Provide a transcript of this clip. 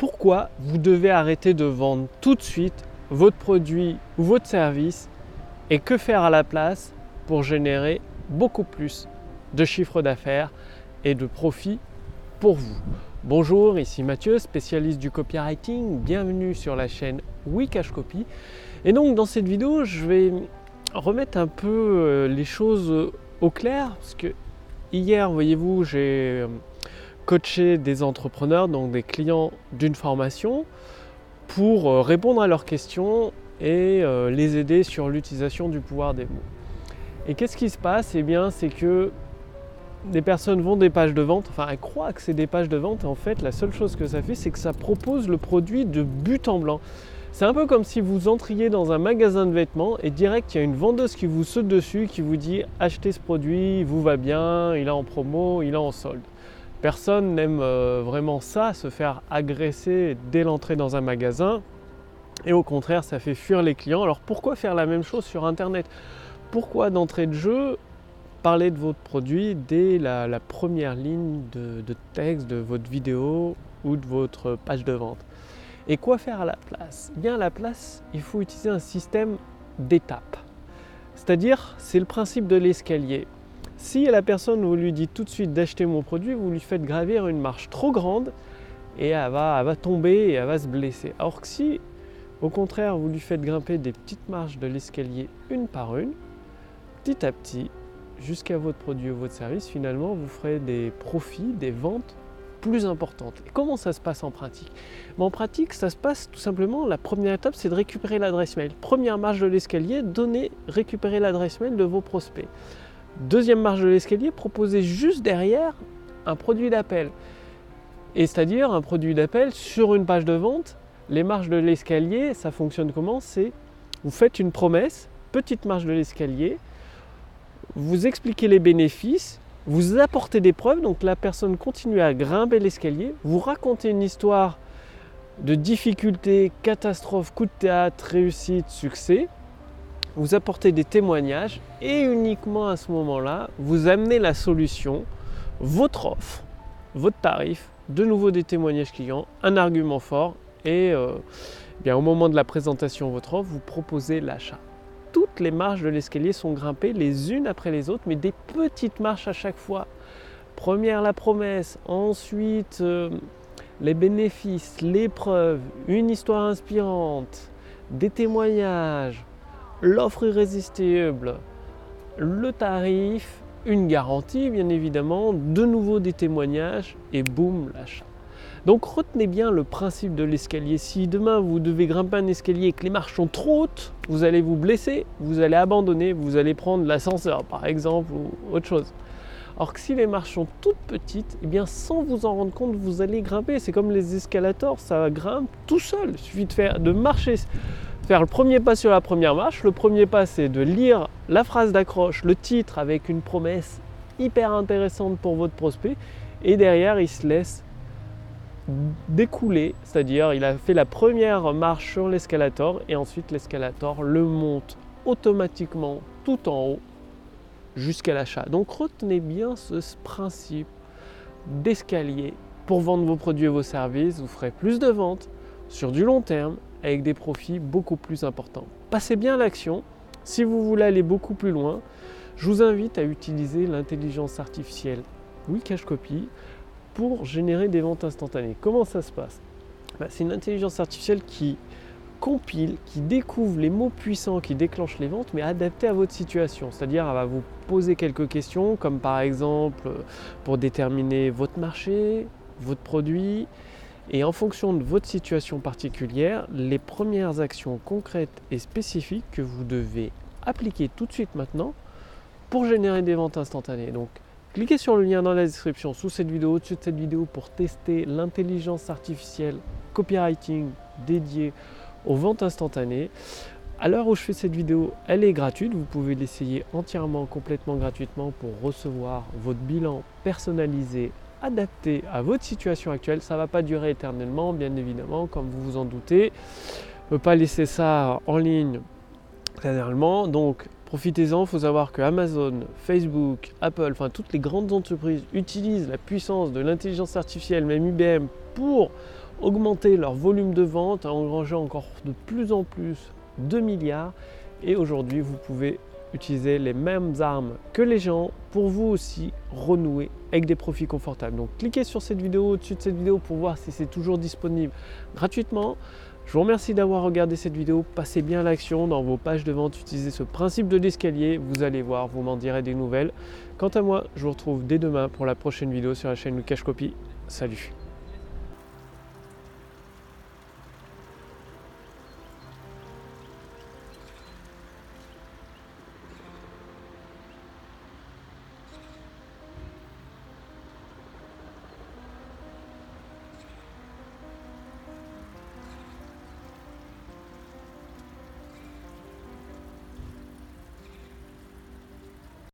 pourquoi vous devez arrêter de vendre tout de suite votre produit ou votre service et que faire à la place pour générer beaucoup plus de chiffre d'affaires et de profit pour vous. Bonjour, ici Mathieu, spécialiste du copywriting. Bienvenue sur la chaîne Wikash Copy. Et donc dans cette vidéo, je vais remettre un peu euh, les choses au clair parce que hier, voyez-vous, j'ai euh, coaché des entrepreneurs, donc des clients d'une formation pour euh, répondre à leurs questions et les aider sur l'utilisation du pouvoir des mots. Et qu'est-ce qui se passe? Eh bien, c'est que des personnes vont des pages de vente, enfin elles croient que c'est des pages de vente, et en fait la seule chose que ça fait c'est que ça propose le produit de but en blanc. C'est un peu comme si vous entriez dans un magasin de vêtements et direct il y a une vendeuse qui vous saute dessus, qui vous dit achetez ce produit, il vous va bien, il est en promo, il est en solde. Personne n'aime euh, vraiment ça, se faire agresser dès l'entrée dans un magasin. Et au contraire, ça fait fuir les clients. Alors pourquoi faire la même chose sur Internet? Pourquoi d'entrée de jeu parler de votre produit dès la, première ligne de, texte de votre vidéo ou de votre page de vente? Et quoi faire à la place? Eh Bien à la place, il faut utiliser un système d'étapes. C'est-à-dire, c'est le principe de l'escalier. Si la personne vous lui dit tout de suite d'acheter mon produit, vous lui faites gravir une marche trop grande et elle va, tomber et elle va se blesser. Alors que si, au contraire, vous lui faites grimper des petites marches de l'escalier une par une, petit à petit, jusqu'à votre produit ou votre service, finalement, vous ferez des profits, des ventes plus importantes. Comment ça se passe en pratique? En pratique, ça se passe tout simplement, la première étape, c'est de récupérer l'adresse mail. Première marche de l'escalier, donner, récupérer l'adresse mail de vos prospects. Deuxième marche de l'escalier, proposer juste derrière un produit d'appel. Et c'est-à-dire un produit d'appel sur une page de vente. Les marches de l'escalier, ça fonctionne comment? C'est vous faites une promesse, petite marche de l'escalier, vous expliquez les bénéfices, vous apportez des preuves, donc la personne continue à grimper l'escalier, vous racontez une histoire de difficulté, catastrophe, coup de théâtre, réussite, succès, vous apportez des témoignages et uniquement à ce moment-là, vous amenez la solution, votre offre, votre tarif, de nouveau des témoignages clients, un argument fort et euh, eh bien, au moment de la présentation de votre offre, vous proposez l'achat toutes les marches de l'escalier sont grimpées les unes après les autres, mais des petites marches à chaque fois. Première la promesse, ensuite euh, les bénéfices, l'épreuve, une histoire inspirante, des témoignages, l'offre irrésistible, le tarif, une garantie bien évidemment, de nouveau des témoignages et boum l'achat. Donc retenez bien le principe de l'escalier. Si demain vous devez grimper un escalier et que les marches sont trop hautes, vous allez vous blesser, vous allez abandonner, vous allez prendre l'ascenseur par exemple ou autre chose. Alors que si les marches sont toutes petites, eh bien sans vous en rendre compte, vous allez grimper. C'est comme les escalators, ça grimpe tout seul. Il suffit de faire, de marcher, faire le premier pas sur la première marche. Le premier pas, c'est de lire la phrase d'accroche, le titre avec une promesse hyper intéressante pour votre prospect. Et derrière, il se laisse découlé, c'est-à-dire il a fait la première marche sur l'escalator et ensuite l'escalator le monte automatiquement tout en haut jusqu'à l'achat. Donc retenez bien ce principe d'escalier pour vendre vos produits et vos services. Vous ferez plus de ventes sur du long terme avec des profits beaucoup plus importants. Passez bien l'action. Si vous voulez aller beaucoup plus loin, je vous invite à utiliser l'intelligence artificielle Wikash Copy pour générer des ventes instantanées. Comment ça se passe? Bah, C'est une intelligence artificielle qui compile, qui découvre les mots puissants qui déclenchent les ventes, mais adaptés à votre situation. C'est-à-dire, elle va vous poser quelques questions, comme par exemple pour déterminer votre marché, votre produit, et en fonction de votre situation particulière, les premières actions concrètes et spécifiques que vous devez appliquer tout de suite maintenant pour générer des ventes instantanées. Donc, Cliquez sur le lien dans la description sous cette vidéo, au-dessus de cette vidéo pour tester l'intelligence artificielle copywriting dédiée aux ventes instantanées. À l'heure où je fais cette vidéo, elle est gratuite. Vous pouvez l'essayer entièrement, complètement gratuitement pour recevoir votre bilan personnalisé, adapté à votre situation actuelle. Ça va pas durer éternellement, bien évidemment, comme vous vous en doutez. ne pas laisser ça en ligne éternellement. Donc, Profitez-en, il faut savoir que Amazon, Facebook, Apple, enfin toutes les grandes entreprises utilisent la puissance de l'intelligence artificielle, même IBM, pour augmenter leur volume de vente, engranger encore de plus en plus de milliards. Et aujourd'hui, vous pouvez utiliser les mêmes armes que les gens pour vous aussi renouer avec des profits confortables. Donc cliquez sur cette vidéo au-dessus de cette vidéo pour voir si c'est toujours disponible gratuitement. Je vous remercie d'avoir regardé cette vidéo. Passez bien l'action dans vos pages de vente. Utilisez ce principe de l'escalier. Vous allez voir, vous m'en direz des nouvelles. Quant à moi, je vous retrouve dès demain pour la prochaine vidéo sur la chaîne Cash Copy. Salut